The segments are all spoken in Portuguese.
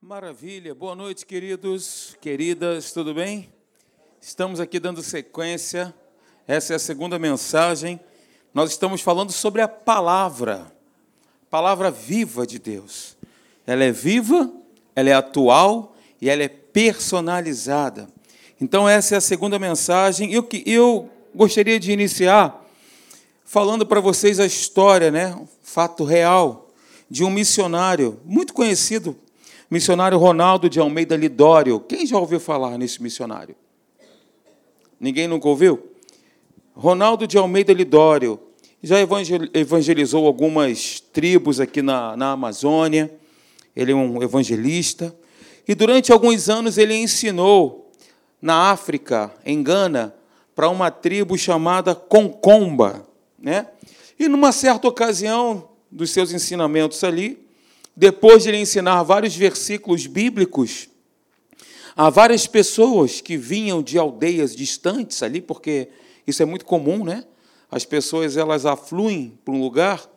Maravilha, boa noite, queridos, queridas, tudo bem? Estamos aqui dando sequência, essa é a segunda mensagem. Nós estamos falando sobre a palavra, palavra viva de Deus. Ela é viva, ela é atual e ela é personalizada. Então, essa é a segunda mensagem. Eu, eu gostaria de iniciar falando para vocês a história, né, fato real, de um missionário muito conhecido Missionário Ronaldo de Almeida Lidório. Quem já ouviu falar nesse missionário? Ninguém nunca ouviu? Ronaldo de Almeida Lidório já evangelizou algumas tribos aqui na, na Amazônia. Ele é um evangelista. E durante alguns anos ele ensinou na África, em Gana, para uma tribo chamada Concomba. Né? E numa certa ocasião dos seus ensinamentos ali, depois de ele ensinar vários versículos bíblicos a várias pessoas que vinham de aldeias distantes ali, porque isso é muito comum, né? As pessoas elas afluem para um lugar,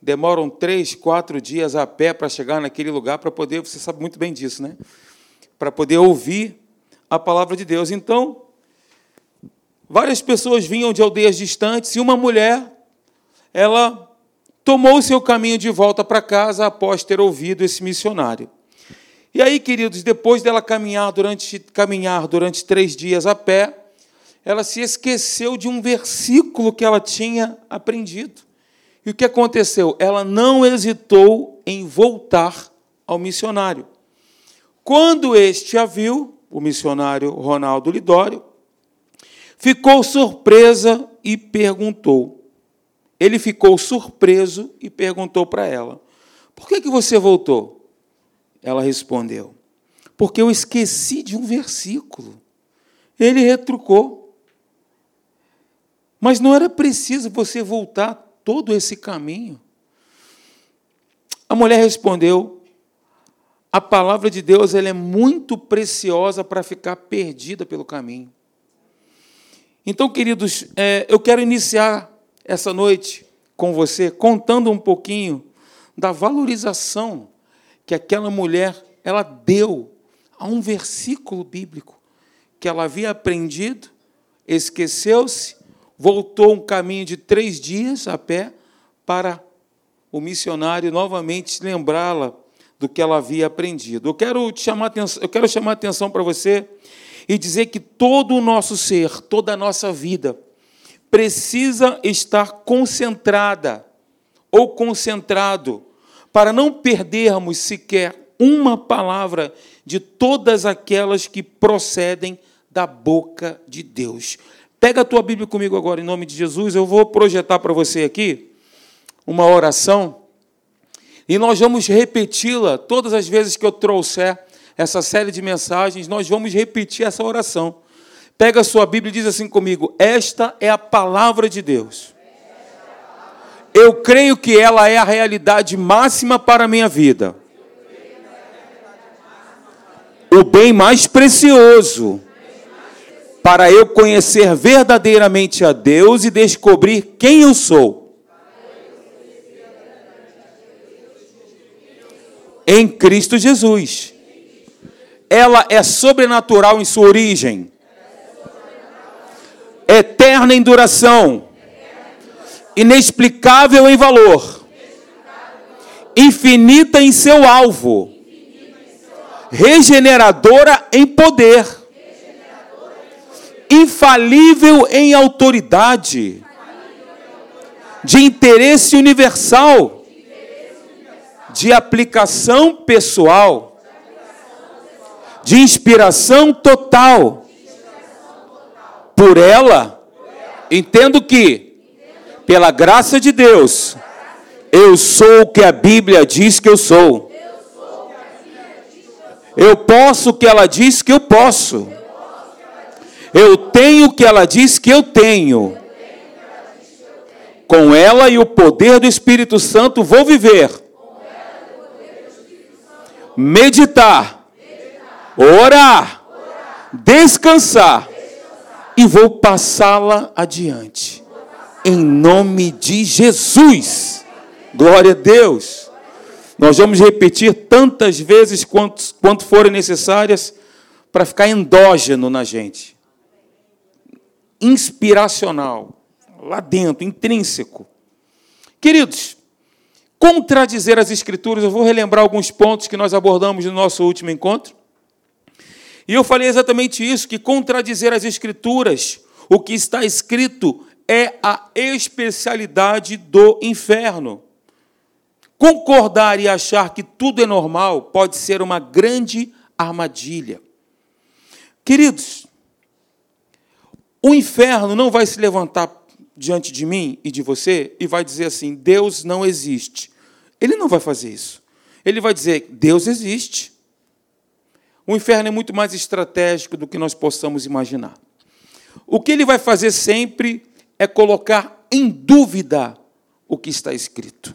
demoram três, quatro dias a pé para chegar naquele lugar para poder, você sabe muito bem disso, né? Para poder ouvir a palavra de Deus. Então, várias pessoas vinham de aldeias distantes e uma mulher, ela tomou seu caminho de volta para casa após ter ouvido esse missionário. E aí, queridos, depois dela caminhar durante, caminhar durante três dias a pé, ela se esqueceu de um versículo que ela tinha aprendido. E o que aconteceu? Ela não hesitou em voltar ao missionário. Quando este a viu, o missionário Ronaldo Lidório, ficou surpresa e perguntou: ele ficou surpreso e perguntou para ela: Por que, que você voltou? Ela respondeu: Porque eu esqueci de um versículo. Ele retrucou. Mas não era preciso você voltar todo esse caminho. A mulher respondeu: A palavra de Deus ela é muito preciosa para ficar perdida pelo caminho. Então, queridos, é, eu quero iniciar essa noite com você, contando um pouquinho da valorização que aquela mulher ela deu a um versículo bíblico que ela havia aprendido, esqueceu-se, voltou um caminho de três dias a pé para o missionário novamente lembrá-la do que ela havia aprendido. Eu quero chamar atenção, eu quero chamar atenção para você e dizer que todo o nosso ser, toda a nossa vida, precisa estar concentrada ou concentrado para não perdermos sequer uma palavra de todas aquelas que procedem da boca de Deus. Pega a tua Bíblia comigo agora em nome de Jesus, eu vou projetar para você aqui uma oração e nós vamos repeti-la todas as vezes que eu trouxer essa série de mensagens, nós vamos repetir essa oração. Pega a sua Bíblia e diz assim comigo: Esta é a palavra de Deus. Eu creio que ela é a realidade máxima para a minha vida. O bem mais precioso para eu conhecer verdadeiramente a Deus e descobrir quem eu sou. Em Cristo Jesus. Ela é sobrenatural em sua origem eterna em duração, inexplicável em valor, infinita em seu alvo, regeneradora em poder, infalível em autoridade, de interesse universal, de aplicação pessoal, de inspiração total por ela, entendo que, pela graça de Deus, eu sou o que a Bíblia diz que eu sou. Eu posso o que ela diz que eu posso. Eu tenho o que ela diz que eu tenho. Com ela e o poder do Espírito Santo vou viver. Meditar. Orar. Descansar e vou passá-la adiante. Em nome de Jesus. Glória a Deus. Nós vamos repetir tantas vezes quanto, quanto forem necessárias para ficar endógeno na gente. Inspiracional, lá dentro, intrínseco. Queridos, contradizer as Escrituras, eu vou relembrar alguns pontos que nós abordamos no nosso último encontro. E eu falei exatamente isso: que contradizer as Escrituras, o que está escrito, é a especialidade do inferno. Concordar e achar que tudo é normal pode ser uma grande armadilha. Queridos, o inferno não vai se levantar diante de mim e de você e vai dizer assim: Deus não existe. Ele não vai fazer isso. Ele vai dizer: Deus existe. O inferno é muito mais estratégico do que nós possamos imaginar. O que ele vai fazer sempre é colocar em dúvida o que está escrito.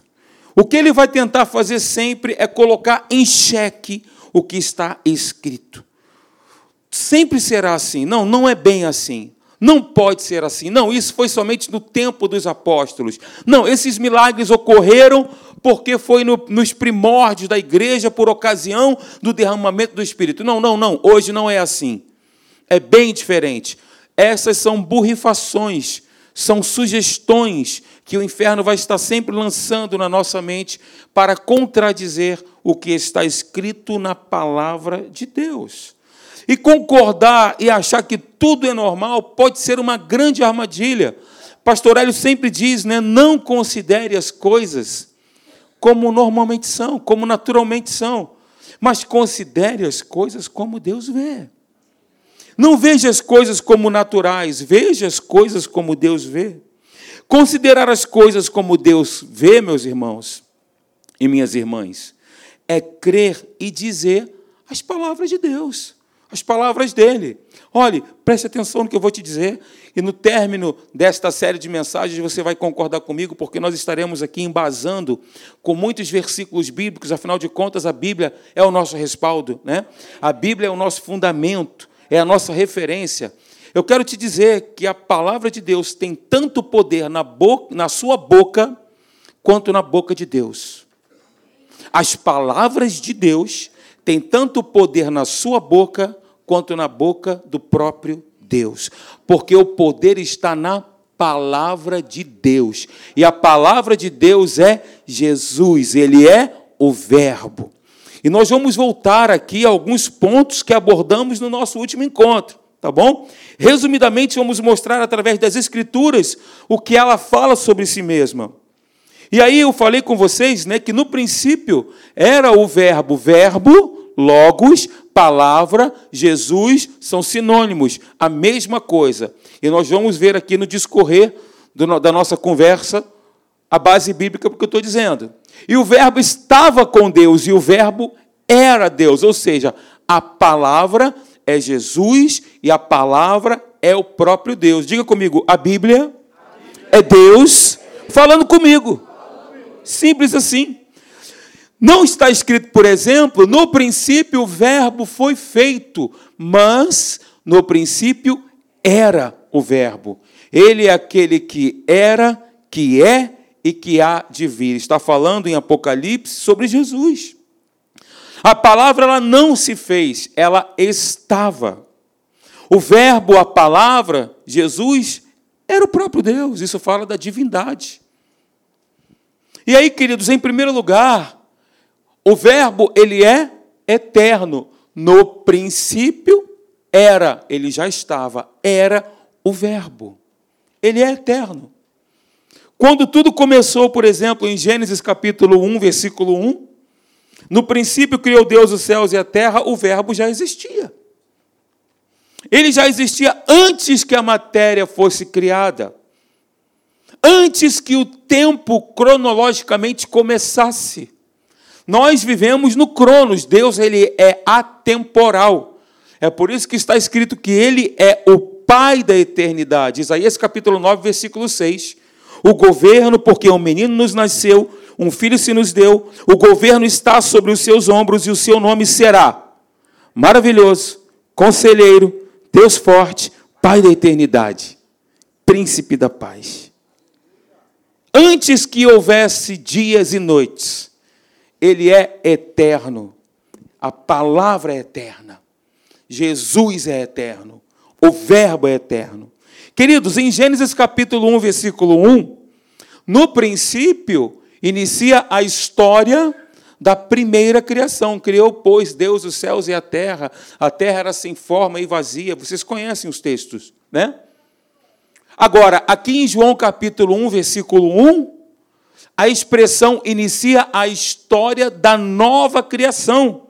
O que ele vai tentar fazer sempre é colocar em xeque o que está escrito. Sempre será assim. Não, não é bem assim. Não pode ser assim. Não, isso foi somente no tempo dos apóstolos. Não, esses milagres ocorreram porque foi no, nos primórdios da igreja por ocasião do derramamento do Espírito. Não, não, não. Hoje não é assim. É bem diferente. Essas são burrifações, são sugestões que o inferno vai estar sempre lançando na nossa mente para contradizer o que está escrito na palavra de Deus. E concordar e achar que tudo é normal pode ser uma grande armadilha. Pastor Hélio sempre diz, né, não considere as coisas como normalmente são, como naturalmente são, mas considere as coisas como Deus vê. Não veja as coisas como naturais, veja as coisas como Deus vê. Considerar as coisas como Deus vê, meus irmãos e minhas irmãs, é crer e dizer as palavras de Deus as palavras dele. Olhe, preste atenção no que eu vou te dizer, e no término desta série de mensagens você vai concordar comigo, porque nós estaremos aqui embasando com muitos versículos bíblicos, afinal de contas, a Bíblia é o nosso respaldo, né? a Bíblia é o nosso fundamento, é a nossa referência. Eu quero te dizer que a palavra de Deus tem tanto poder na, boca, na sua boca quanto na boca de Deus. As palavras de Deus têm tanto poder na sua boca quanto na boca do próprio Deus, porque o poder está na palavra de Deus. E a palavra de Deus é Jesus, ele é o Verbo. E nós vamos voltar aqui a alguns pontos que abordamos no nosso último encontro, tá bom? Resumidamente, vamos mostrar através das Escrituras o que ela fala sobre si mesma. E aí eu falei com vocês né, que no princípio era o Verbo, Verbo, Logos, palavra, Jesus são sinônimos, a mesma coisa. E nós vamos ver aqui no discorrer do, da nossa conversa a base bíblica porque eu estou dizendo. E o Verbo estava com Deus e o Verbo era Deus, ou seja, a palavra é Jesus e a palavra é o próprio Deus. Diga comigo, a Bíblia, a Bíblia é Deus falando comigo. Simples assim. Não está escrito, por exemplo, no princípio o Verbo foi feito, mas no princípio era o Verbo. Ele é aquele que era, que é e que há de vir. Está falando em Apocalipse sobre Jesus. A palavra ela não se fez, ela estava. O Verbo, a palavra, Jesus, era o próprio Deus. Isso fala da divindade. E aí, queridos, em primeiro lugar, o verbo, ele é eterno. No princípio era, ele já estava, era o verbo. Ele é eterno. Quando tudo começou, por exemplo, em Gênesis capítulo 1, versículo 1, no princípio criou Deus os céus e a terra, o verbo já existia. Ele já existia antes que a matéria fosse criada. Antes que o tempo cronologicamente começasse. Nós vivemos no Cronos, Deus ele é atemporal. É por isso que está escrito que ele é o Pai da eternidade. Isaías capítulo 9, versículo 6. O governo, porque um menino nos nasceu, um filho se nos deu, o governo está sobre os seus ombros e o seu nome será maravilhoso, conselheiro, Deus forte, Pai da eternidade, príncipe da paz. Antes que houvesse dias e noites, ele é eterno. A palavra é eterna. Jesus é eterno. O Verbo é eterno. Queridos, em Gênesis capítulo 1, versículo 1, no princípio, inicia a história da primeira criação. Criou, pois, Deus os céus e a terra. A terra era sem forma e vazia. Vocês conhecem os textos, né? Agora, aqui em João capítulo 1, versículo 1, a expressão inicia a história da nova criação.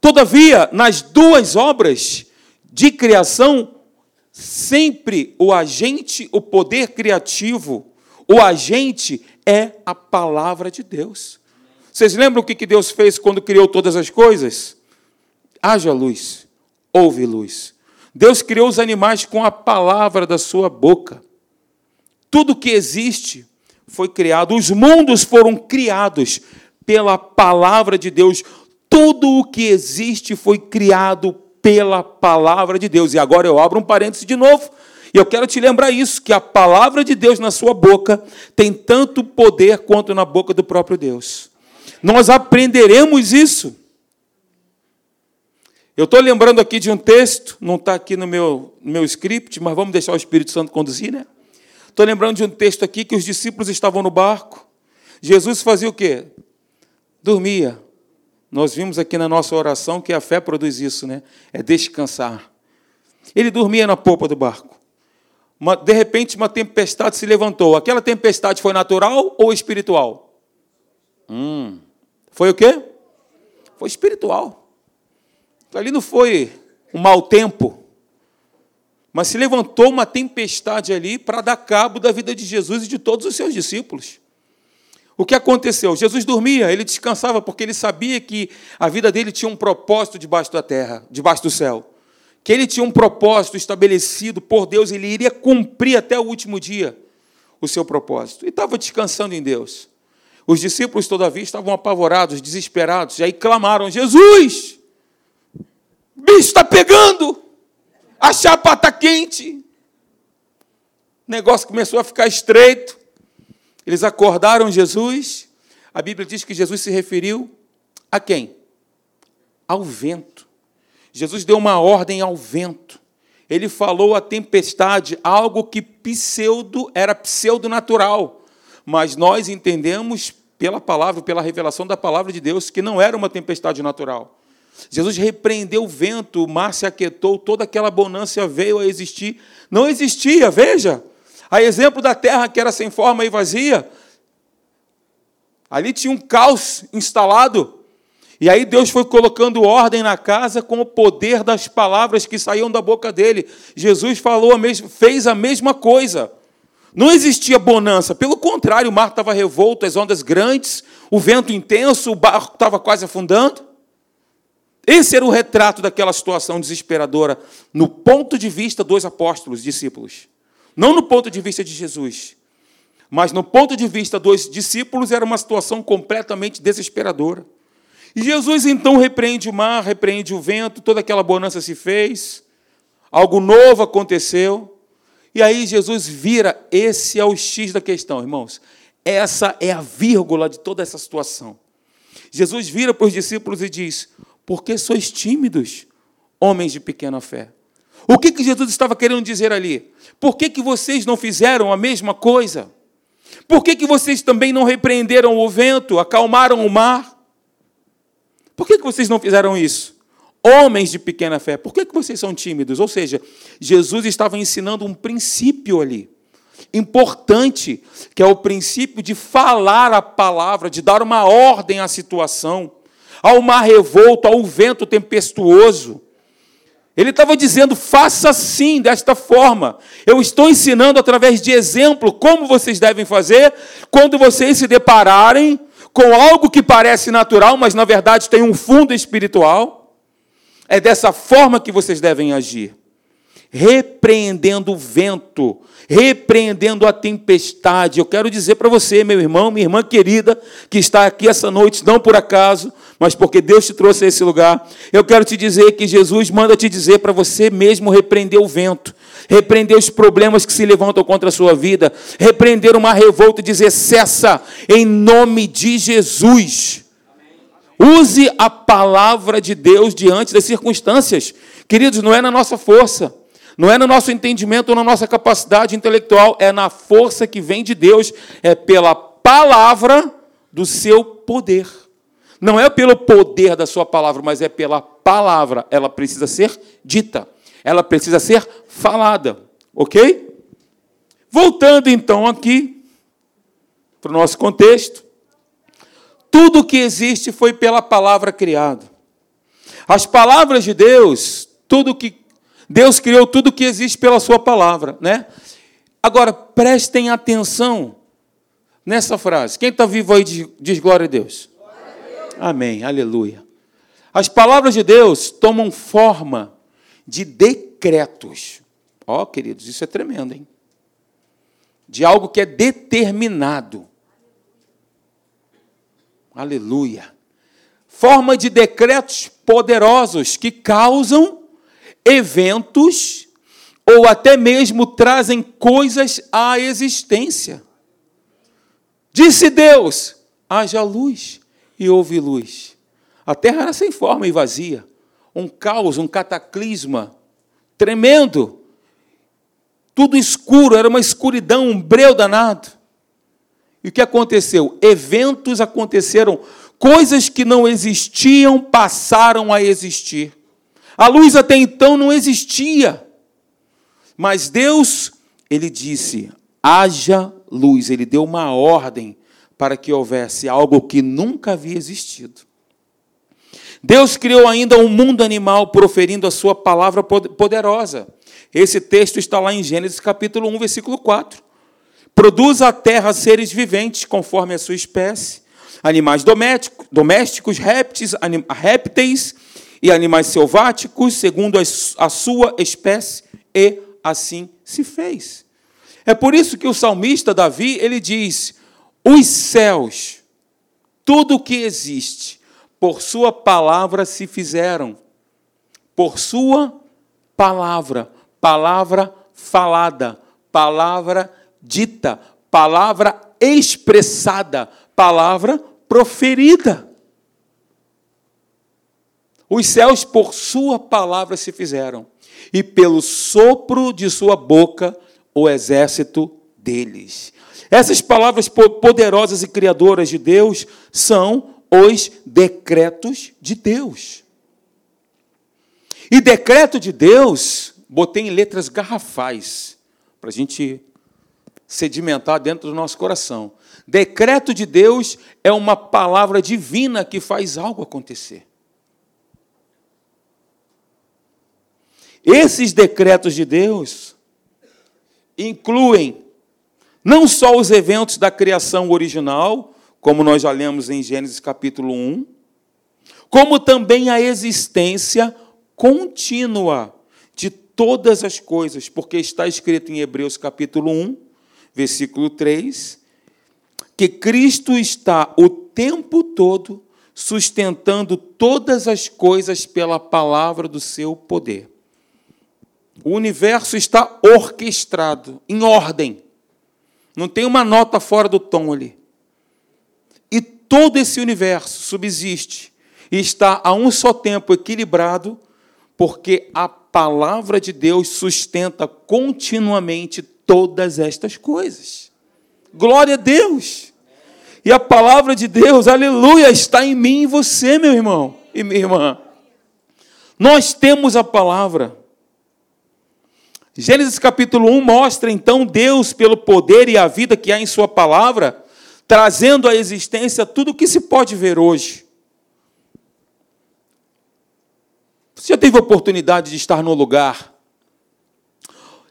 Todavia, nas duas obras de criação, sempre o agente, o poder criativo, o agente é a palavra de Deus. Vocês lembram o que Deus fez quando criou todas as coisas? Haja luz, houve luz. Deus criou os animais com a palavra da sua boca. Tudo que existe foi criado, os mundos foram criados pela palavra de Deus. Tudo o que existe foi criado pela palavra de Deus. E agora eu abro um parêntese de novo. E eu quero te lembrar isso: que a palavra de Deus na sua boca tem tanto poder quanto na boca do próprio Deus. Nós aprenderemos isso. Eu estou lembrando aqui de um texto, não está aqui no meu, no meu script, mas vamos deixar o Espírito Santo conduzir, né? Estou lembrando de um texto aqui que os discípulos estavam no barco. Jesus fazia o quê? Dormia. Nós vimos aqui na nossa oração que a fé produz isso, né? É descansar. Ele dormia na polpa do barco. Uma, de repente, uma tempestade se levantou. Aquela tempestade foi natural ou espiritual? Hum. Foi o quê? Foi espiritual. Ali não foi um mau tempo, mas se levantou uma tempestade ali para dar cabo da vida de Jesus e de todos os seus discípulos. O que aconteceu? Jesus dormia, ele descansava, porque ele sabia que a vida dele tinha um propósito debaixo da terra, debaixo do céu. Que ele tinha um propósito estabelecido por Deus, ele iria cumprir até o último dia o seu propósito. E estava descansando em Deus. Os discípulos, todavia, estavam apavorados, desesperados, e aí clamaram: Jesus, bicho está pegando, a chapa está quente. O negócio começou a ficar estreito. Eles acordaram Jesus. A Bíblia diz que Jesus se referiu a quem? Ao vento. Jesus deu uma ordem ao vento. Ele falou à tempestade algo que pseudo era pseudo natural mas nós entendemos pela palavra, pela revelação da palavra de Deus, que não era uma tempestade natural. Jesus repreendeu o vento, o mar se aquietou, toda aquela bonança veio a existir. Não existia, veja. A exemplo da terra que era sem forma e vazia. Ali tinha um caos instalado. E aí Deus foi colocando ordem na casa com o poder das palavras que saíam da boca dele. Jesus falou a mesma, fez a mesma coisa. Não existia bonança, pelo contrário, o mar estava revolto, as ondas grandes, o vento intenso, o barco estava quase afundando. Esse era o retrato daquela situação desesperadora, no ponto de vista dos apóstolos, discípulos. Não no ponto de vista de Jesus, mas no ponto de vista dos discípulos, era uma situação completamente desesperadora. E Jesus então repreende o mar, repreende o vento, toda aquela bonança se fez, algo novo aconteceu. E aí Jesus vira, esse é o X da questão, irmãos. Essa é a vírgula de toda essa situação. Jesus vira para os discípulos e diz: Por que sois tímidos, homens de pequena fé? O que, que Jesus estava querendo dizer ali? Por que, que vocês não fizeram a mesma coisa? Por que, que vocês também não repreenderam o vento, acalmaram o mar? Por que, que vocês não fizeram isso? Homens de pequena fé, por que, que vocês são tímidos? Ou seja, Jesus estava ensinando um princípio ali, importante, que é o princípio de falar a palavra, de dar uma ordem à situação, ao mar revolto, ao vento tempestuoso. Ele estava dizendo: faça assim, desta forma. Eu estou ensinando através de exemplo como vocês devem fazer quando vocês se depararem com algo que parece natural, mas na verdade tem um fundo espiritual. É dessa forma que vocês devem agir. Repreendendo o vento, repreendendo a tempestade. Eu quero dizer para você, meu irmão, minha irmã querida, que está aqui essa noite, não por acaso, mas porque Deus te trouxe a esse lugar. Eu quero te dizer que Jesus manda te dizer para você mesmo repreender o vento, repreender os problemas que se levantam contra a sua vida, repreender uma revolta e dizer: cessa, em nome de Jesus. Use a palavra de Deus diante das circunstâncias. Queridos, não é na nossa força, não é no nosso entendimento ou na nossa capacidade intelectual, é na força que vem de Deus, é pela palavra do seu poder. Não é pelo poder da sua palavra, mas é pela palavra. Ela precisa ser dita, ela precisa ser falada, ok? Voltando então aqui para o nosso contexto. Tudo que existe foi pela palavra criado. As palavras de Deus, tudo que Deus criou tudo que existe pela sua palavra, né? Agora prestem atenção nessa frase. Quem está vivo aí diz, diz glória a Deus. glória a Deus. Amém. Aleluia. As palavras de Deus tomam forma de decretos. Ó, oh, queridos, isso é tremendo, hein? De algo que é determinado. Aleluia. Forma de decretos poderosos que causam eventos ou até mesmo trazem coisas à existência. Disse Deus: haja luz e houve luz. A terra era sem forma e vazia, um caos, um cataclisma tremendo. Tudo escuro, era uma escuridão, um breu danado. E o que aconteceu? Eventos aconteceram, coisas que não existiam passaram a existir. A luz até então não existia. Mas Deus, ele disse: haja luz. Ele deu uma ordem para que houvesse algo que nunca havia existido. Deus criou ainda um mundo animal proferindo a sua palavra poderosa. Esse texto está lá em Gênesis capítulo 1, versículo 4. Produz a terra seres viventes conforme a sua espécie, animais domésticos, répteis, répteis e animais selváticos, segundo a sua espécie, e assim se fez. É por isso que o salmista Davi, ele diz: "Os céus, tudo o que existe, por sua palavra se fizeram. Por sua palavra, palavra falada, palavra dita, palavra expressada, palavra proferida. Os céus por sua palavra se fizeram, e pelo sopro de sua boca o exército deles. Essas palavras poderosas e criadoras de Deus são os decretos de Deus. E decreto de Deus, botei em letras garrafais, para a gente sedimentar dentro do nosso coração. Decreto de Deus é uma palavra divina que faz algo acontecer. Esses decretos de Deus incluem não só os eventos da criação original, como nós já lemos em Gênesis capítulo 1, como também a existência contínua de todas as coisas, porque está escrito em Hebreus capítulo 1, versículo 3, que Cristo está o tempo todo sustentando todas as coisas pela palavra do seu poder. O universo está orquestrado, em ordem. Não tem uma nota fora do tom ali. E todo esse universo subsiste e está a um só tempo equilibrado, porque a palavra de Deus sustenta continuamente todas estas coisas. Glória a Deus! E a palavra de Deus, aleluia, está em mim e você, meu irmão e minha irmã. Nós temos a palavra. Gênesis capítulo 1 mostra então Deus, pelo poder e a vida que há em Sua palavra, trazendo à existência tudo o que se pode ver hoje. Você já teve oportunidade de estar num lugar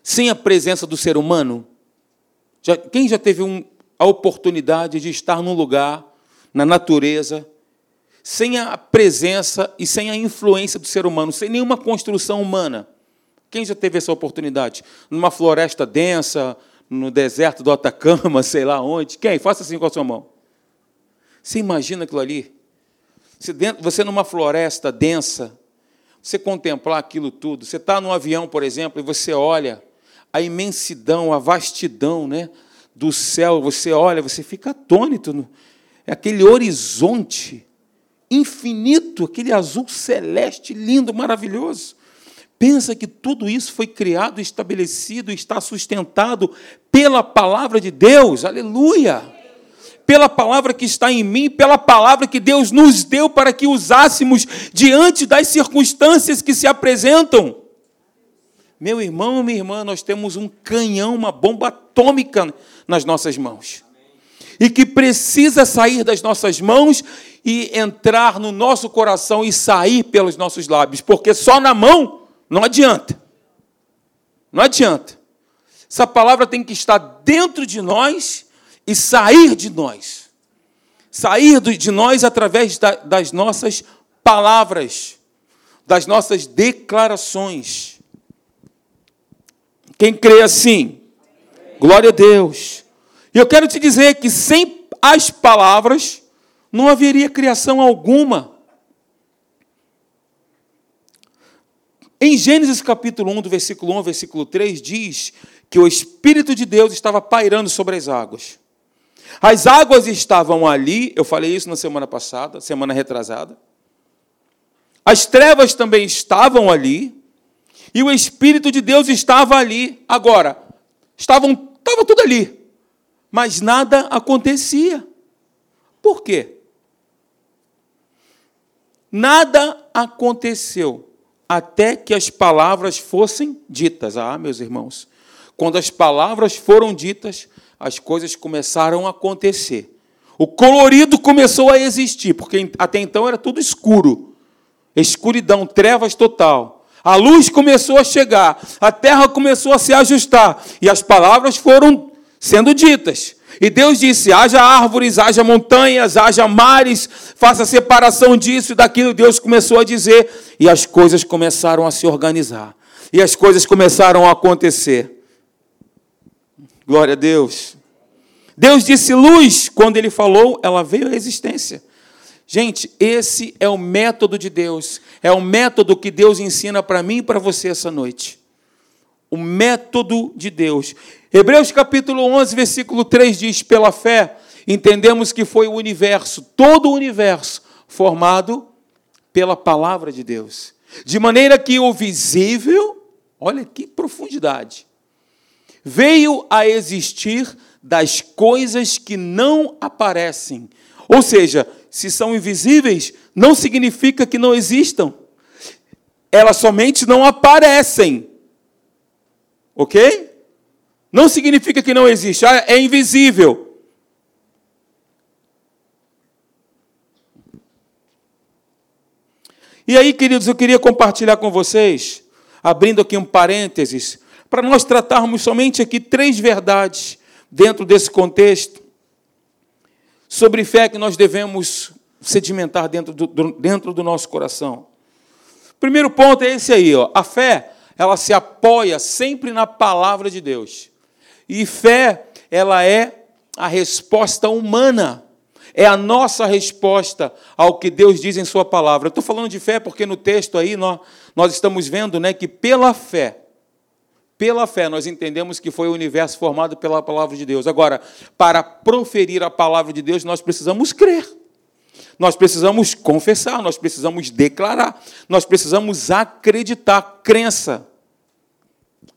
sem a presença do ser humano? Já, quem já teve um, a oportunidade de estar num lugar, na natureza, sem a presença e sem a influência do ser humano, sem nenhuma construção humana? Quem já teve essa oportunidade? Numa floresta densa, no deserto do Atacama, sei lá onde. Quem? Faça assim com a sua mão. Você imagina aquilo ali? Você numa floresta densa, você contemplar aquilo tudo. Você está num avião, por exemplo, e você olha a imensidão, a vastidão né, do céu. Você olha, você fica atônito. É aquele horizonte infinito, aquele azul celeste lindo, maravilhoso. Pensa que tudo isso foi criado, estabelecido, está sustentado pela palavra de Deus. Aleluia! Pela palavra que está em mim, pela palavra que Deus nos deu para que usássemos diante das circunstâncias que se apresentam. Meu irmão, minha irmã, nós temos um canhão, uma bomba atômica nas nossas mãos. E que precisa sair das nossas mãos e entrar no nosso coração e sair pelos nossos lábios, porque só na mão não adianta. Não adianta. Essa palavra tem que estar dentro de nós e sair de nós. Sair de nós através das nossas palavras, das nossas declarações. Quem crê assim? Glória a Deus. E eu quero te dizer que sem as palavras não haveria criação alguma. Em Gênesis capítulo 1, do versículo 1 ao versículo 3, diz que o Espírito de Deus estava pairando sobre as águas. As águas estavam ali, eu falei isso na semana passada, semana retrasada. As trevas também estavam ali, e o Espírito de Deus estava ali. Agora, estavam, estava tudo ali, mas nada acontecia. Por quê? Nada aconteceu até que as palavras fossem ditas. Ah, meus irmãos, quando as palavras foram ditas, as coisas começaram a acontecer. O colorido começou a existir, porque até então era tudo escuro escuridão, trevas total. A luz começou a chegar, a terra começou a se ajustar e as palavras foram sendo ditas. E Deus disse: haja árvores, haja montanhas, haja mares, faça separação disso e daquilo. Deus começou a dizer e as coisas começaram a se organizar. E as coisas começaram a acontecer. Glória a Deus. Deus disse luz, quando ele falou, ela veio à existência. Gente, esse é o método de Deus. É o método que Deus ensina para mim e para você essa noite. O método de Deus. Hebreus capítulo 11, versículo 3 diz: Pela fé, entendemos que foi o universo, todo o universo, formado pela palavra de Deus. De maneira que o visível, olha que profundidade, veio a existir das coisas que não aparecem. Ou seja, se são invisíveis, não significa que não existam. Elas somente não aparecem. Ok? Não significa que não existe. Ah, é invisível. E aí, queridos, eu queria compartilhar com vocês, abrindo aqui um parênteses, para nós tratarmos somente aqui três verdades dentro desse contexto sobre fé que nós devemos sedimentar dentro do, dentro do nosso coração. Primeiro ponto é esse aí, ó. A fé, ela se apoia sempre na palavra de Deus. E fé, ela é a resposta humana. É a nossa resposta ao que Deus diz em Sua palavra. Eu estou falando de fé porque no texto aí nós, nós estamos vendo né, que pela fé, pela fé, nós entendemos que foi o universo formado pela palavra de Deus. Agora, para proferir a palavra de Deus, nós precisamos crer. Nós precisamos confessar, nós precisamos declarar, nós precisamos acreditar, crença.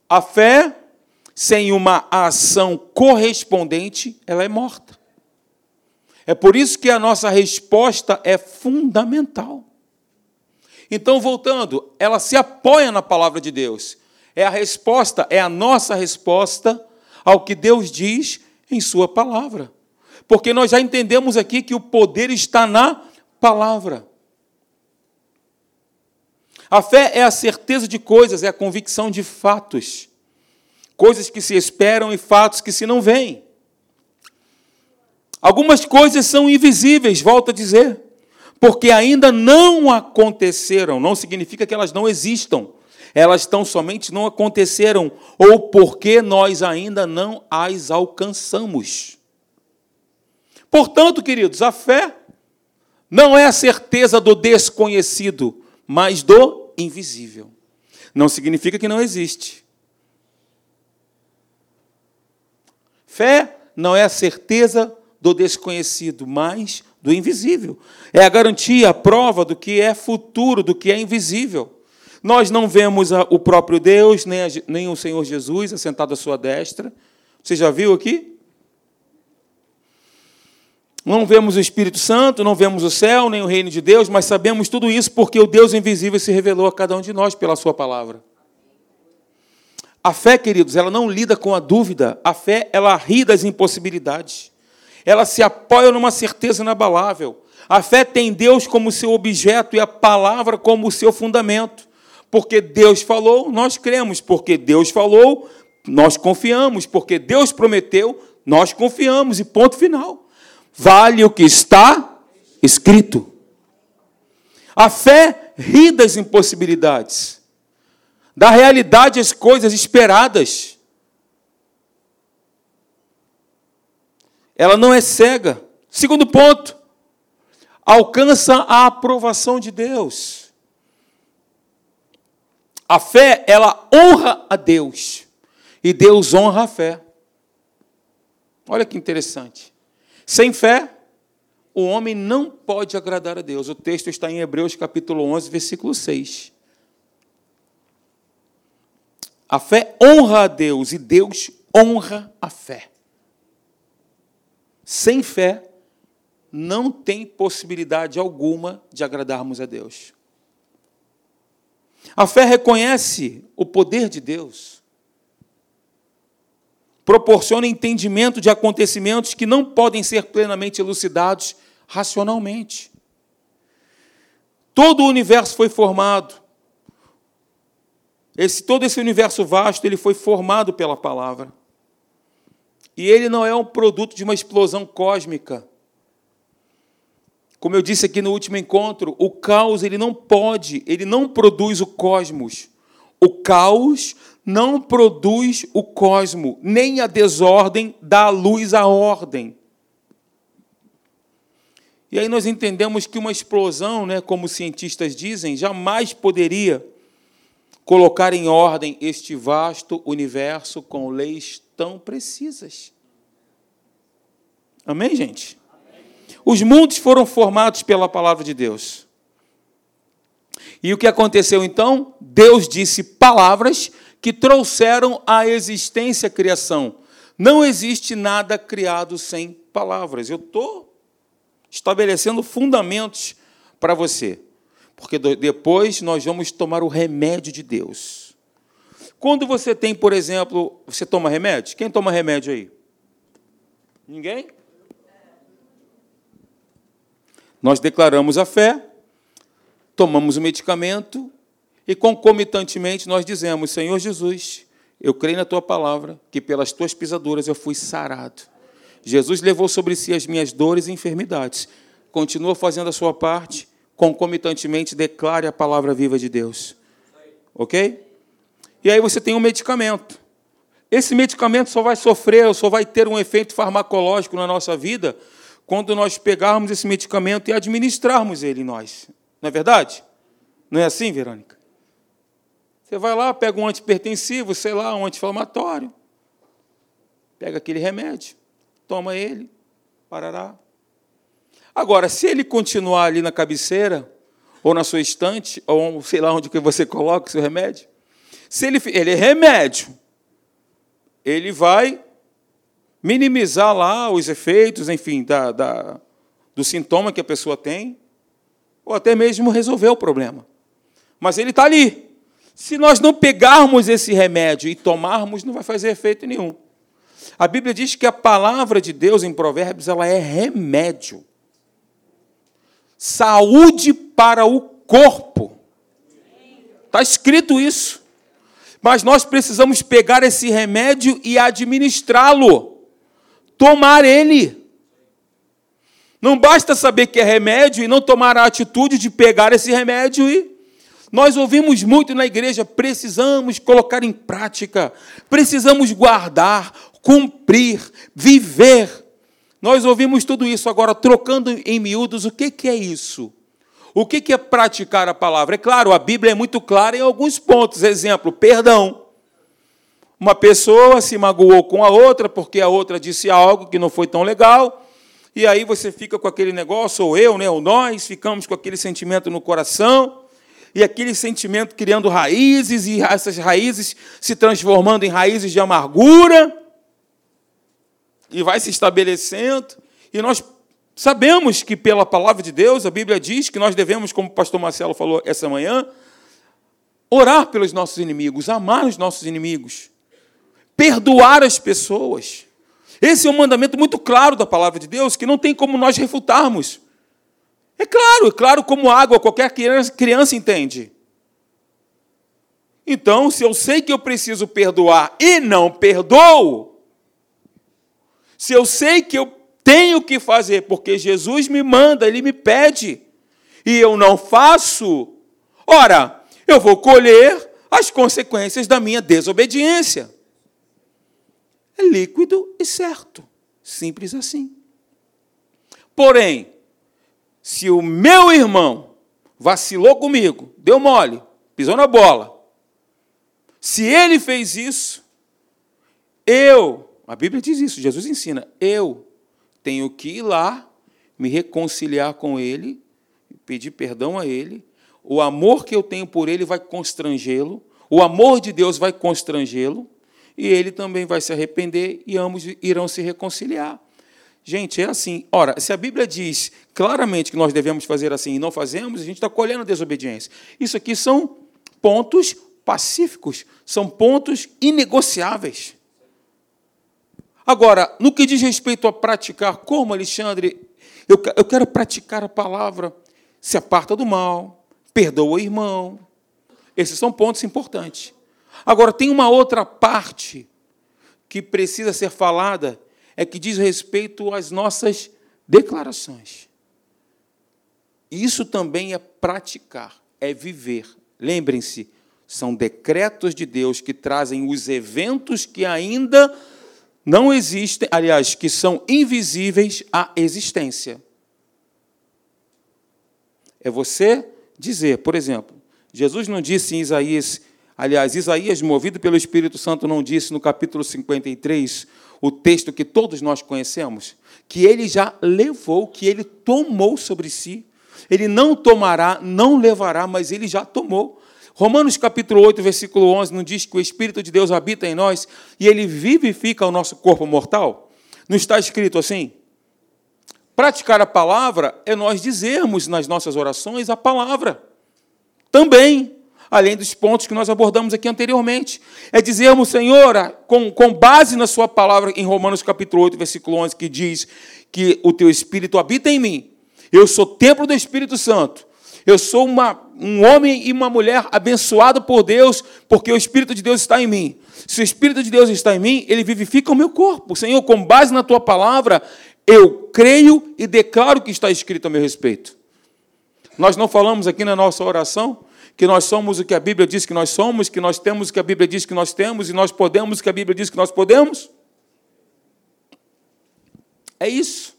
A fé, sem uma ação correspondente, ela é morta. É por isso que a nossa resposta é fundamental. Então, voltando, ela se apoia na palavra de Deus é a resposta, é a nossa resposta ao que Deus diz em Sua palavra. Porque nós já entendemos aqui que o poder está na palavra. A fé é a certeza de coisas, é a convicção de fatos. Coisas que se esperam e fatos que se não veem. Algumas coisas são invisíveis, volto a dizer, porque ainda não aconteceram, não significa que elas não existam elas tão somente não aconteceram, ou porque nós ainda não as alcançamos. Portanto, queridos, a fé não é a certeza do desconhecido, mas do invisível. Não significa que não existe. Fé não é a certeza do desconhecido, mas do invisível. É a garantia, a prova do que é futuro, do que é invisível. Nós não vemos o próprio Deus, nem, o Senhor Jesus assentado à sua destra. Você já viu aqui? Não vemos o Espírito Santo, não vemos o céu, nem o reino de Deus, mas sabemos tudo isso porque o Deus invisível se revelou a cada um de nós pela Sua palavra. A fé, queridos, ela não lida com a dúvida, a fé, ela ri das impossibilidades. Ela se apoia numa certeza inabalável. A fé tem Deus como seu objeto e a palavra como seu fundamento. Porque Deus falou, nós cremos. Porque Deus falou, nós confiamos. Porque Deus prometeu, nós confiamos. E ponto final vale o que está escrito. A fé ri das impossibilidades, da realidade as coisas esperadas. Ela não é cega. Segundo ponto, alcança a aprovação de Deus. A fé, ela honra a Deus. E Deus honra a fé. Olha que interessante. Sem fé, o homem não pode agradar a Deus. O texto está em Hebreus capítulo 11, versículo 6. A fé honra a Deus e Deus honra a fé. Sem fé, não tem possibilidade alguma de agradarmos a Deus. A fé reconhece o poder de Deus proporciona entendimento de acontecimentos que não podem ser plenamente elucidados racionalmente. Todo o universo foi formado. Esse, todo esse universo vasto ele foi formado pela palavra. E ele não é um produto de uma explosão cósmica. Como eu disse aqui no último encontro, o caos ele não pode, ele não produz o cosmos. O caos não produz o cosmo, nem a desordem dá luz à ordem. E aí nós entendemos que uma explosão, né, como cientistas dizem, jamais poderia colocar em ordem este vasto universo com leis tão precisas. Amém, gente? Os mundos foram formados pela palavra de Deus. E o que aconteceu então? Deus disse palavras que trouxeram à existência a criação. Não existe nada criado sem palavras. Eu estou estabelecendo fundamentos para você, porque depois nós vamos tomar o remédio de Deus. Quando você tem, por exemplo, você toma remédio? Quem toma remédio aí? Ninguém? Nós declaramos a fé, tomamos o medicamento e concomitantemente nós dizemos: Senhor Jesus, eu creio na tua palavra, que pelas tuas pisaduras eu fui sarado. Jesus levou sobre si as minhas dores e enfermidades. Continua fazendo a sua parte, concomitantemente declare a palavra viva de Deus. Ok? E aí você tem um medicamento. Esse medicamento só vai sofrer, só vai ter um efeito farmacológico na nossa vida quando nós pegarmos esse medicamento e administrarmos ele em nós. Não é verdade? Não é assim, Verônica? Você vai lá, pega um antipertensivo, sei lá, um anti-inflamatório, pega aquele remédio, toma ele, parará. Agora, se ele continuar ali na cabeceira, ou na sua estante, ou sei lá onde que você coloca o seu remédio, se ele, ele é remédio, ele vai minimizar lá os efeitos, enfim, da, da, do sintoma que a pessoa tem, ou até mesmo resolver o problema. Mas ele está ali. Se nós não pegarmos esse remédio e tomarmos, não vai fazer efeito nenhum. A Bíblia diz que a palavra de Deus em Provérbios ela é remédio. Saúde para o corpo. Está escrito isso. Mas nós precisamos pegar esse remédio e administrá-lo. Tomar ele. Não basta saber que é remédio e não tomar a atitude de pegar esse remédio e nós ouvimos muito na igreja, precisamos colocar em prática, precisamos guardar, cumprir, viver. Nós ouvimos tudo isso agora, trocando em miúdos, o que é isso? O que é praticar a palavra? É claro, a Bíblia é muito clara em alguns pontos. Exemplo, perdão. Uma pessoa se magoou com a outra porque a outra disse algo que não foi tão legal, e aí você fica com aquele negócio, ou eu, né, ou nós, ficamos com aquele sentimento no coração, e aquele sentimento criando raízes, e essas raízes se transformando em raízes de amargura, e vai se estabelecendo, e nós sabemos que pela palavra de Deus, a Bíblia diz que nós devemos, como o pastor Marcelo falou essa manhã, orar pelos nossos inimigos, amar os nossos inimigos, perdoar as pessoas. Esse é um mandamento muito claro da palavra de Deus que não tem como nós refutarmos. É claro, é claro como água qualquer criança, entende. Então, se eu sei que eu preciso perdoar e não perdoo, se eu sei que eu tenho que fazer porque Jesus me manda, ele me pede, e eu não faço, ora, eu vou colher as consequências da minha desobediência. É líquido e certo. Simples assim. Porém, se o meu irmão vacilou comigo, deu mole, pisou na bola, se ele fez isso, eu, a Bíblia diz isso, Jesus ensina, eu tenho que ir lá, me reconciliar com ele, pedir perdão a ele, o amor que eu tenho por ele vai constrangê-lo, o amor de Deus vai constrangê-lo, e ele também vai se arrepender e ambos irão se reconciliar. Gente, é assim. Ora, se a Bíblia diz claramente que nós devemos fazer assim e não fazemos, a gente está colhendo desobediência. Isso aqui são pontos pacíficos, são pontos inegociáveis. Agora, no que diz respeito a praticar, como Alexandre, eu, eu quero praticar a palavra, se aparta do mal, perdoa o irmão. Esses são pontos importantes. Agora, tem uma outra parte que precisa ser falada, é que diz respeito às nossas declarações. Isso também é praticar, é viver. Lembrem-se, são decretos de Deus que trazem os eventos que ainda não existem, aliás, que são invisíveis à existência. É você dizer, por exemplo, Jesus não disse em Isaías Aliás, Isaías, movido pelo Espírito Santo, não disse no capítulo 53, o texto que todos nós conhecemos, que ele já levou, que ele tomou sobre si. Ele não tomará, não levará, mas ele já tomou. Romanos capítulo 8, versículo 11, não diz que o Espírito de Deus habita em nós e ele vivifica o nosso corpo mortal? Não está escrito assim? Praticar a palavra é nós dizermos nas nossas orações a palavra. Também além dos pontos que nós abordamos aqui anteriormente. É dizermos, Senhor, com, com base na Sua palavra em Romanos capítulo 8, versículo 11, que diz que o Teu Espírito habita em mim. Eu sou templo do Espírito Santo. Eu sou uma, um homem e uma mulher abençoado por Deus, porque o Espírito de Deus está em mim. Se o Espírito de Deus está em mim, ele vivifica o meu corpo. Senhor, com base na tua palavra, eu creio e declaro que está escrito a meu respeito. Nós não falamos aqui na nossa oração que nós somos o que a Bíblia diz que nós somos, que nós temos o que a Bíblia diz que nós temos, e nós podemos o que a Bíblia diz que nós podemos? É isso.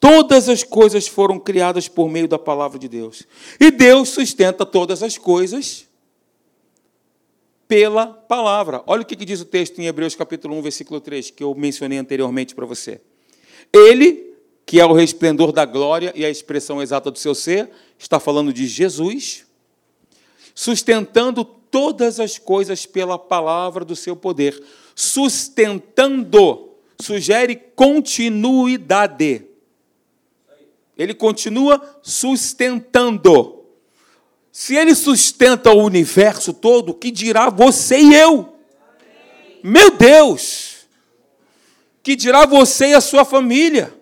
Todas as coisas foram criadas por meio da palavra de Deus. E Deus sustenta todas as coisas pela palavra. Olha o que diz o texto em Hebreus capítulo 1, versículo 3, que eu mencionei anteriormente para você. Ele, que é o resplendor da glória e a expressão exata do seu ser, está falando de Jesus, sustentando todas as coisas pela palavra do seu poder. Sustentando sugere continuidade. Ele continua sustentando. Se ele sustenta o universo todo, que dirá você e eu? Meu Deus! Que dirá você e a sua família?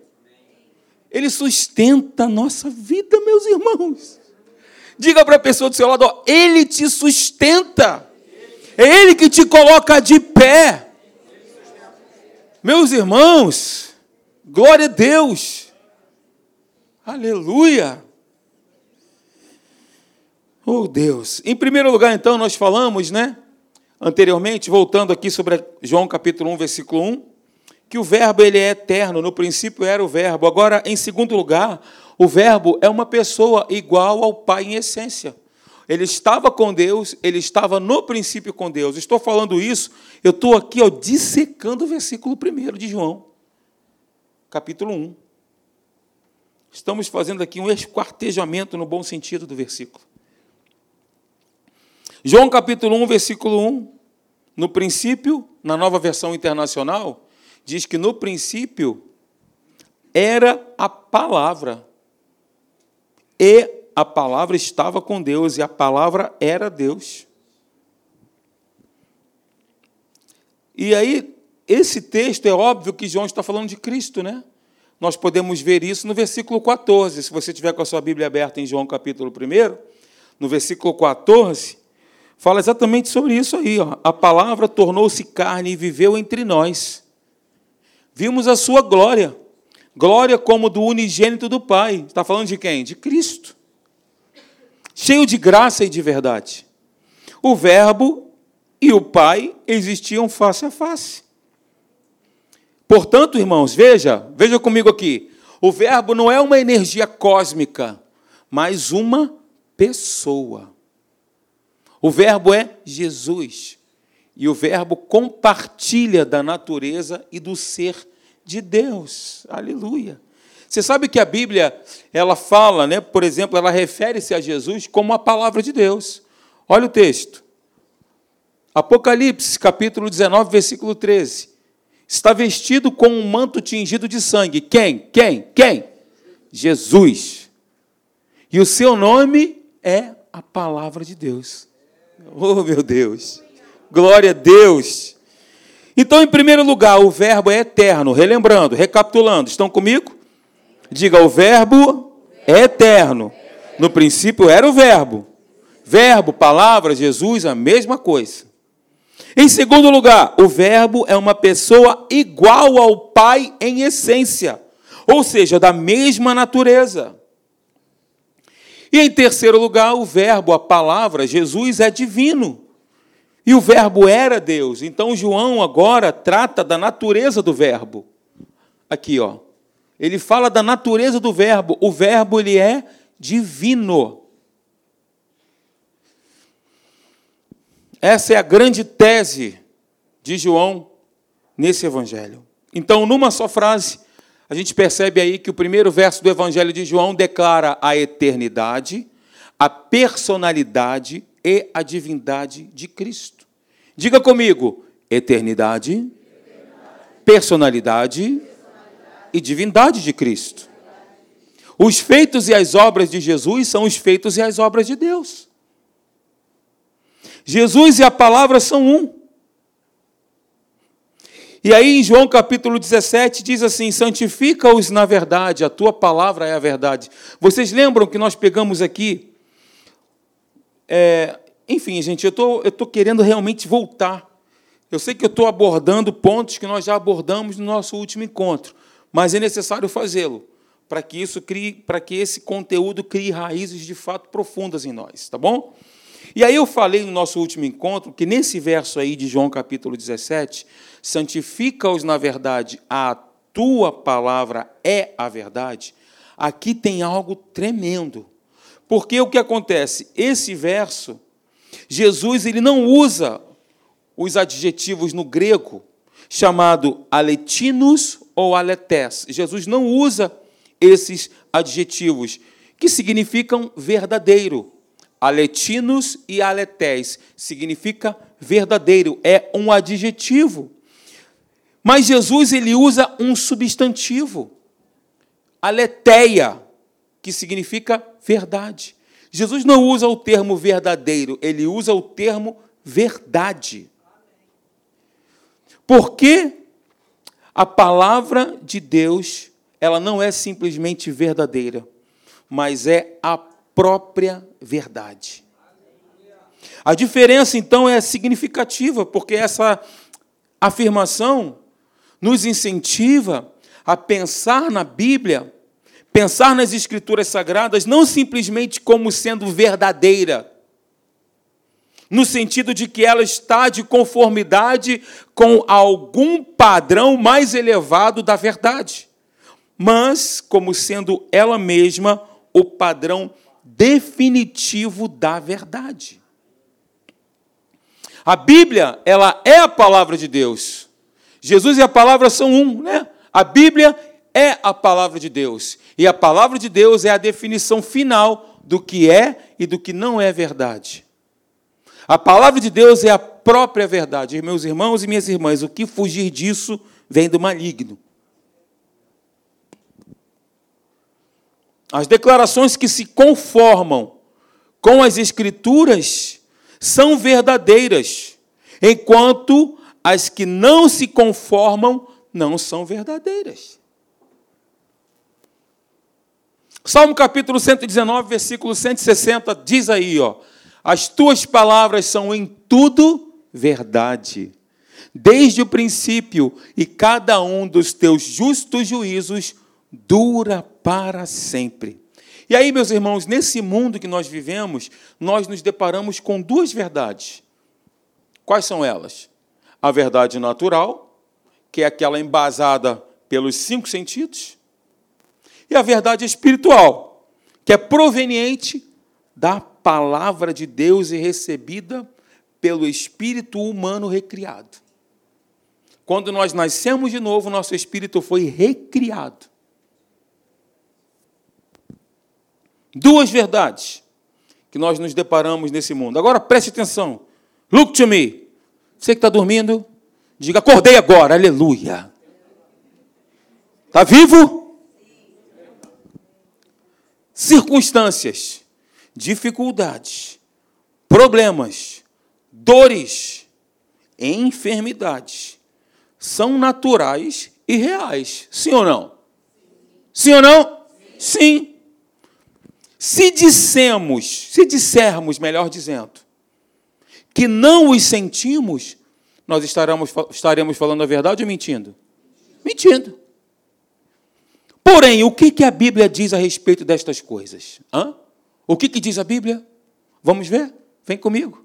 Ele sustenta a nossa vida, meus irmãos. Diga para a pessoa do seu lado: ó, Ele te sustenta. É Ele que te coloca de pé. Meus irmãos, glória a Deus. Aleluia. Oh Deus. Em primeiro lugar, então, nós falamos, né? Anteriormente, voltando aqui sobre João capítulo 1, versículo 1, que o verbo ele é eterno, no princípio era o verbo. Agora, em segundo lugar, o Verbo é uma pessoa igual ao Pai em essência. Ele estava com Deus, ele estava no princípio com Deus. Estou falando isso, eu estou aqui ó, dissecando o versículo 1 de João. capítulo 1. Estamos fazendo aqui um esquartejamento no bom sentido do versículo. João capítulo 1, versículo 1. No princípio, na nova versão internacional, diz que no princípio era a palavra. E a palavra estava com Deus, e a palavra era Deus. E aí, esse texto é óbvio que João está falando de Cristo, né? Nós podemos ver isso no versículo 14. Se você tiver com a sua Bíblia aberta em João capítulo 1, no versículo 14, fala exatamente sobre isso aí. Ó. A palavra tornou-se carne e viveu entre nós. Vimos a sua glória, glória como do unigênito do Pai. Está falando de quem? De Cristo. Cheio de graça e de verdade. O Verbo e o Pai existiam face a face. Portanto, irmãos, veja, veja comigo aqui. O Verbo não é uma energia cósmica, mas uma pessoa. O Verbo é Jesus. E o Verbo compartilha da natureza e do ser de Deus. Aleluia. Você sabe que a Bíblia, ela fala, né, por exemplo, ela refere-se a Jesus como a palavra de Deus. Olha o texto. Apocalipse, capítulo 19, versículo 13. Está vestido com um manto tingido de sangue. Quem? Quem? Quem? Jesus. E o seu nome é a palavra de Deus. Oh, meu Deus. Glória a Deus. Então, em primeiro lugar, o verbo é eterno. Relembrando, recapitulando, estão comigo? Diga, o verbo é eterno. No princípio era o verbo. Verbo, palavra, Jesus, a mesma coisa. Em segundo lugar, o Verbo é uma pessoa igual ao Pai em essência, ou seja, da mesma natureza. E em terceiro lugar, o Verbo, a palavra, Jesus é divino. E o Verbo era Deus. Então João agora trata da natureza do Verbo. Aqui, ó. Ele fala da natureza do Verbo. O Verbo ele é divino. Essa é a grande tese de João nesse evangelho. Então, numa só frase, a gente percebe aí que o primeiro verso do evangelho de João declara a eternidade, a personalidade e a divindade de Cristo. Diga comigo: eternidade, personalidade e divindade de Cristo. Os feitos e as obras de Jesus são os feitos e as obras de Deus. Jesus e a palavra são um. E aí em João capítulo 17 diz assim: santifica-os na verdade, a tua palavra é a verdade. Vocês lembram que nós pegamos aqui. É, enfim, gente, eu tô, estou querendo realmente voltar. Eu sei que eu estou abordando pontos que nós já abordamos no nosso último encontro, mas é necessário fazê-lo para que isso crie, para que esse conteúdo crie raízes de fato profundas em nós, tá bom? E aí eu falei no nosso último encontro que nesse verso aí de João capítulo 17, santifica-os na verdade, a tua palavra é a verdade. Aqui tem algo tremendo. Porque o que acontece? Esse verso, Jesus ele não usa os adjetivos no grego chamado aletinos ou aletés. Jesus não usa esses adjetivos que significam verdadeiro Aletinos e aletés significa verdadeiro, é um adjetivo. Mas Jesus ele usa um substantivo, aleteia, que significa verdade. Jesus não usa o termo verdadeiro, ele usa o termo verdade. Porque a palavra de Deus, ela não é simplesmente verdadeira, mas é a própria verdade. A diferença, então, é significativa, porque essa afirmação nos incentiva a pensar na Bíblia, pensar nas Escrituras Sagradas, não simplesmente como sendo verdadeira, no sentido de que ela está de conformidade com algum padrão mais elevado da verdade, mas como sendo ela mesma o padrão definitivo da verdade. A Bíblia, ela é a palavra de Deus. Jesus e a palavra são um, né? A Bíblia é a palavra de Deus. E a palavra de Deus é a definição final do que é e do que não é verdade. A palavra de Deus é a própria verdade. Meus irmãos e minhas irmãs, o que fugir disso vem do maligno. As declarações que se conformam com as Escrituras são verdadeiras, enquanto as que não se conformam não são verdadeiras. Salmo capítulo 119, versículo 160 diz aí, ó: As tuas palavras são em tudo verdade, desde o princípio, e cada um dos teus justos juízos dura para sempre. E aí, meus irmãos, nesse mundo que nós vivemos, nós nos deparamos com duas verdades. Quais são elas? A verdade natural, que é aquela embasada pelos cinco sentidos, e a verdade espiritual, que é proveniente da palavra de Deus e recebida pelo espírito humano recriado. Quando nós nascemos de novo, nosso espírito foi recriado. Duas verdades que nós nos deparamos nesse mundo. Agora preste atenção. Look to me. Você que está dormindo, diga: acordei agora, aleluia. Está vivo? Circunstâncias, dificuldades, problemas, dores, enfermidades são naturais e reais. Sim ou não? Sim ou não? Sim. Se dissemos, se dissermos, melhor dizendo, que não os sentimos, nós estaremos, estaremos falando a verdade ou mentindo? Mentindo. Porém, o que, que a Bíblia diz a respeito destas coisas? Hã? O que, que diz a Bíblia? Vamos ver? Vem comigo.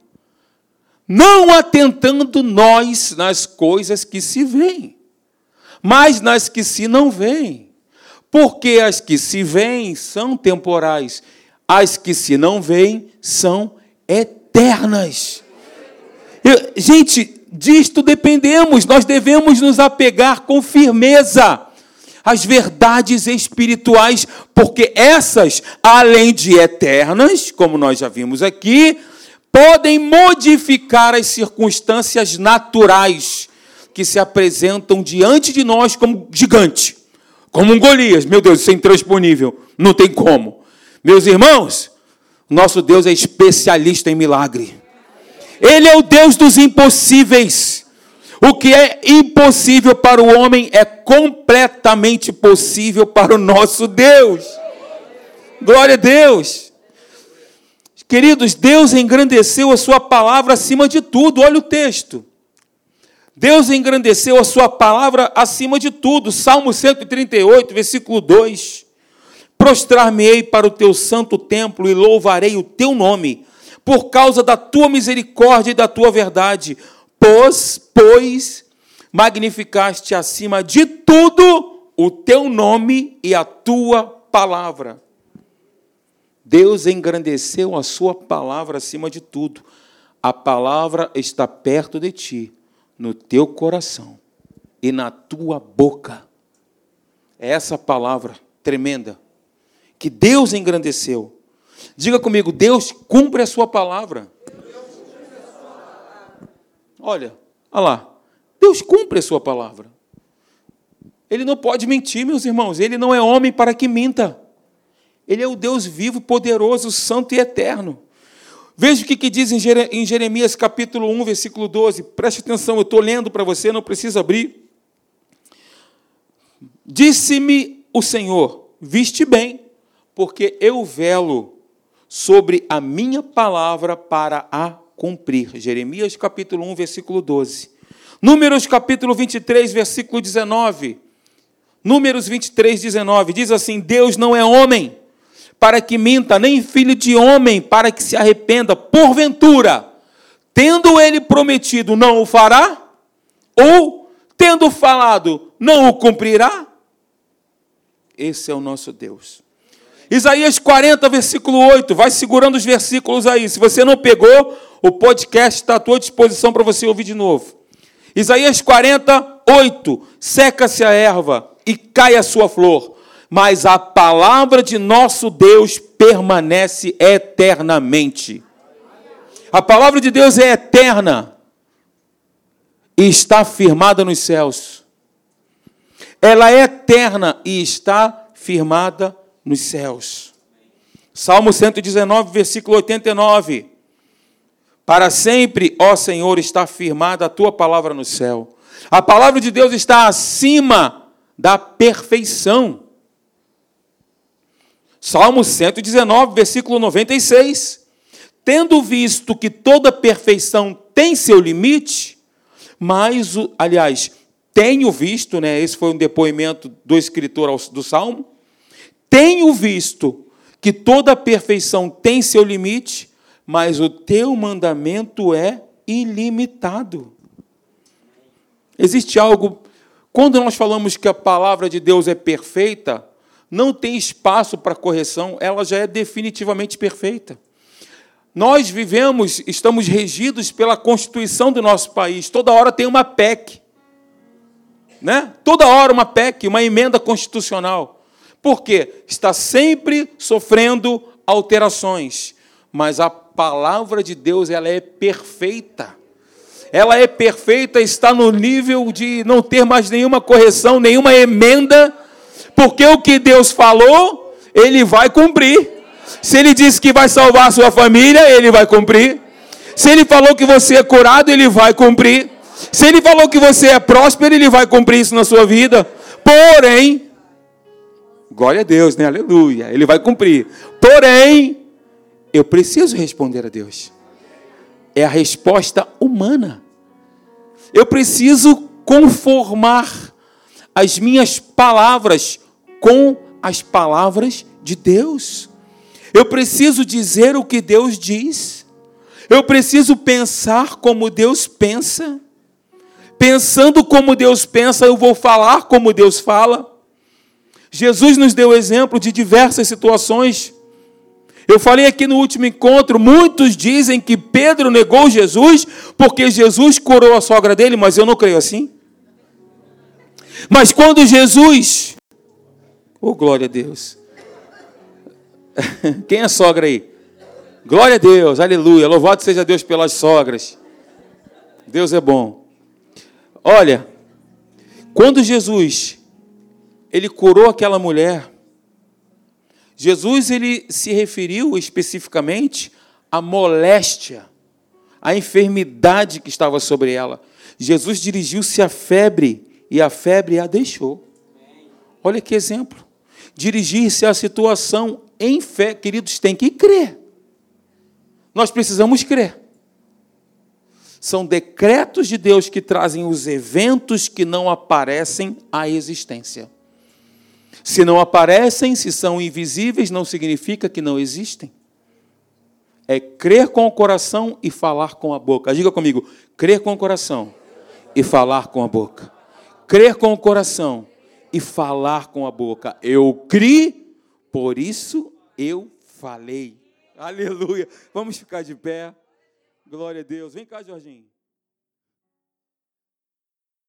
Não atentando nós nas coisas que se veem, mas nas que se não veem. Porque as que se veem são temporais, as que se não veem são eternas. Eu, gente, disto dependemos, nós devemos nos apegar com firmeza as verdades espirituais, porque essas, além de eternas, como nós já vimos aqui, podem modificar as circunstâncias naturais que se apresentam diante de nós como gigante, como um Golias. Meu Deus, isso é intransponível, não tem como. Meus irmãos, nosso Deus é especialista em milagre. Ele é o Deus dos impossíveis. O que é impossível para o homem é completamente possível para o nosso Deus. Glória a Deus. Queridos, Deus engrandeceu a sua palavra acima de tudo. Olha o texto. Deus engrandeceu a sua palavra acima de tudo. Salmo 138, versículo 2. Prostrar-me-ei para o teu santo templo e louvarei o teu nome, por causa da tua misericórdia e da tua verdade pois, pois magnificaste acima de tudo o teu nome e a tua palavra. Deus engrandeceu a sua palavra acima de tudo. A palavra está perto de ti, no teu coração e na tua boca. É essa palavra tremenda que Deus engrandeceu. Diga comigo, Deus cumpre a sua palavra. Olha, olha lá. Deus cumpre a sua palavra. Ele não pode mentir, meus irmãos. Ele não é homem para que minta. Ele é o Deus vivo, poderoso, santo e eterno. Veja o que, diz em Jeremias capítulo 1, versículo 12. Preste atenção, eu estou lendo para você, não precisa abrir. Disse-me o Senhor: Viste bem, porque eu velo sobre a minha palavra para a cumprir. Jeremias capítulo 1, versículo 12. Números capítulo 23, versículo 19. Números 23, 19. Diz assim: Deus não é homem para que minta, nem filho de homem para que se arrependa. Porventura, tendo ele prometido, não o fará? Ou, tendo falado, não o cumprirá? Esse é o nosso Deus. Isaías 40, versículo 8. Vai segurando os versículos aí. Se você não pegou, o podcast está à tua disposição para você ouvir de novo. Isaías 48. Seca-se a erva e cai a sua flor, mas a palavra de nosso Deus permanece eternamente. A palavra de Deus é eterna e está firmada nos céus. Ela é eterna e está firmada nos céus. Salmo 119, versículo 89. Para sempre, ó Senhor, está firmada a tua palavra no céu. A palavra de Deus está acima da perfeição. Salmo 119, versículo 96. Tendo visto que toda perfeição tem seu limite, mas, aliás, tenho visto, né, esse foi um depoimento do escritor do Salmo, tenho visto que toda perfeição tem seu limite, mas o teu mandamento é ilimitado. Existe algo, quando nós falamos que a palavra de Deus é perfeita, não tem espaço para correção, ela já é definitivamente perfeita. Nós vivemos, estamos regidos pela Constituição do nosso país. Toda hora tem uma PEC. Né? Toda hora uma PEC, uma emenda constitucional. Por quê? Está sempre sofrendo alterações. Mas a palavra de Deus, ela é perfeita. Ela é perfeita, está no nível de não ter mais nenhuma correção, nenhuma emenda, porque o que Deus falou, ele vai cumprir. Se ele disse que vai salvar a sua família, ele vai cumprir. Se ele falou que você é curado, ele vai cumprir. Se ele falou que você é próspero, ele vai cumprir isso na sua vida. Porém, glória a Deus, né? Aleluia. Ele vai cumprir. Porém, eu preciso responder a Deus. É a resposta humana. Eu preciso conformar as minhas palavras com as palavras de Deus. Eu preciso dizer o que Deus diz. Eu preciso pensar como Deus pensa. Pensando como Deus pensa, eu vou falar como Deus fala. Jesus nos deu exemplo de diversas situações. Eu falei aqui no último encontro, muitos dizem que Pedro negou Jesus porque Jesus curou a sogra dele, mas eu não creio assim. Mas quando Jesus, oh glória a Deus, Quem é sogra aí? Glória a Deus, aleluia. Louvado seja Deus pelas sogras. Deus é bom. Olha, quando Jesus ele curou aquela mulher, Jesus ele se referiu especificamente à moléstia, à enfermidade que estava sobre ela. Jesus dirigiu-se à febre e a febre a deixou. Olha que exemplo. Dirigir-se à situação em fé, queridos, tem que crer. Nós precisamos crer. São decretos de Deus que trazem os eventos que não aparecem à existência. Se não aparecem, se são invisíveis, não significa que não existem. É crer com o coração e falar com a boca. Diga comigo: crer com o coração e falar com a boca. Crer com o coração e falar com a boca. Eu criei por isso eu falei. Aleluia. Vamos ficar de pé. Glória a Deus. Vem cá, Jorginho.